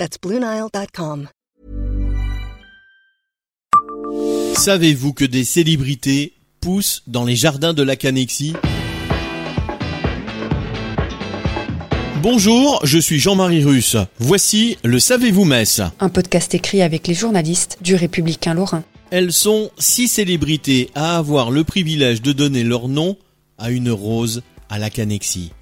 That's BlueNile.com. Savez-vous que des célébrités poussent dans les jardins de la Canexie Bonjour, je suis Jean-Marie Russe. Voici le Savez-vous Metz Un podcast écrit avec les journalistes du Républicain Lorrain. Elles sont six célébrités à avoir le privilège de donner leur nom à une rose à la Canexie.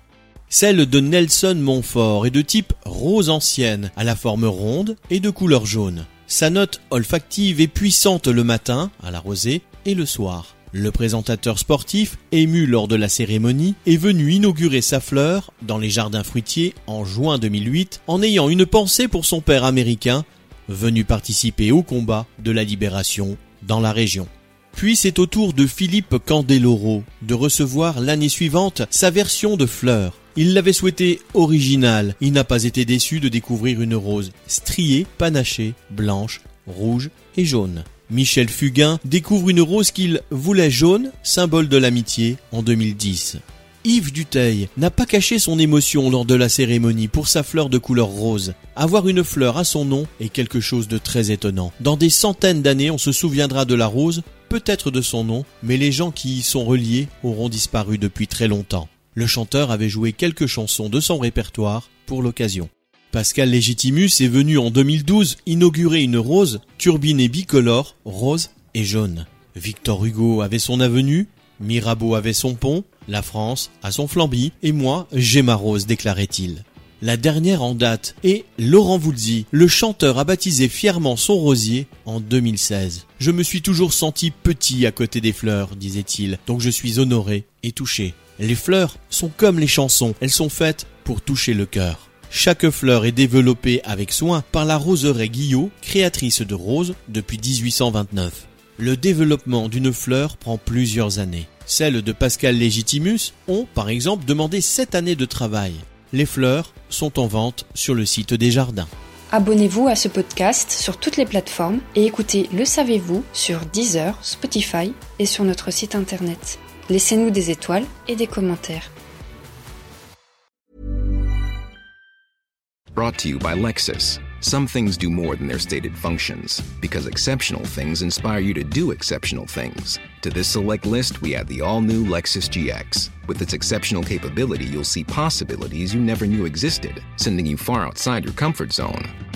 Celle de Nelson Montfort est de type rose ancienne, à la forme ronde et de couleur jaune. Sa note olfactive est puissante le matin, à la rosée, et le soir. Le présentateur sportif, ému lors de la cérémonie, est venu inaugurer sa fleur dans les jardins fruitiers en juin 2008 en ayant une pensée pour son père américain, venu participer au combat de la libération dans la région. Puis c'est au tour de Philippe Candeloro de recevoir l'année suivante sa version de fleur. Il l'avait souhaité originale, il n'a pas été déçu de découvrir une rose striée, panachée, blanche, rouge et jaune. Michel Fugain découvre une rose qu'il voulait jaune, symbole de l'amitié, en 2010. Yves Duteil n'a pas caché son émotion lors de la cérémonie pour sa fleur de couleur rose. Avoir une fleur à son nom est quelque chose de très étonnant. Dans des centaines d'années, on se souviendra de la rose, peut-être de son nom, mais les gens qui y sont reliés auront disparu depuis très longtemps. Le chanteur avait joué quelques chansons de son répertoire pour l'occasion. Pascal Légitimus est venu en 2012 inaugurer une rose turbinée bicolore, rose et jaune. Victor Hugo avait son avenue, Mirabeau avait son pont, la France a son flamby, et moi j'ai ma rose, déclarait-il. La dernière en date est Laurent Voulzy. Le chanteur a baptisé fièrement son rosier en 2016. Je me suis toujours senti petit à côté des fleurs, disait-il, donc je suis honoré et touché. Les fleurs sont comme les chansons, elles sont faites pour toucher le cœur. Chaque fleur est développée avec soin par la roseraie Guillot, créatrice de roses depuis 1829. Le développement d'une fleur prend plusieurs années. Celles de Pascal Légitimus ont, par exemple, demandé 7 années de travail. Les fleurs sont en vente sur le site des jardins. Abonnez-vous à ce podcast sur toutes les plateformes et écoutez Le Savez-vous sur Deezer, Spotify et sur notre site internet. Laissez-nous des étoiles et des commentaires. Brought to you by Lexus. Some things do more than their stated functions, because exceptional things inspire you to do exceptional things. To this select list, we add the all new Lexus GX. With its exceptional capability, you'll see possibilities you never knew existed, sending you far outside your comfort zone.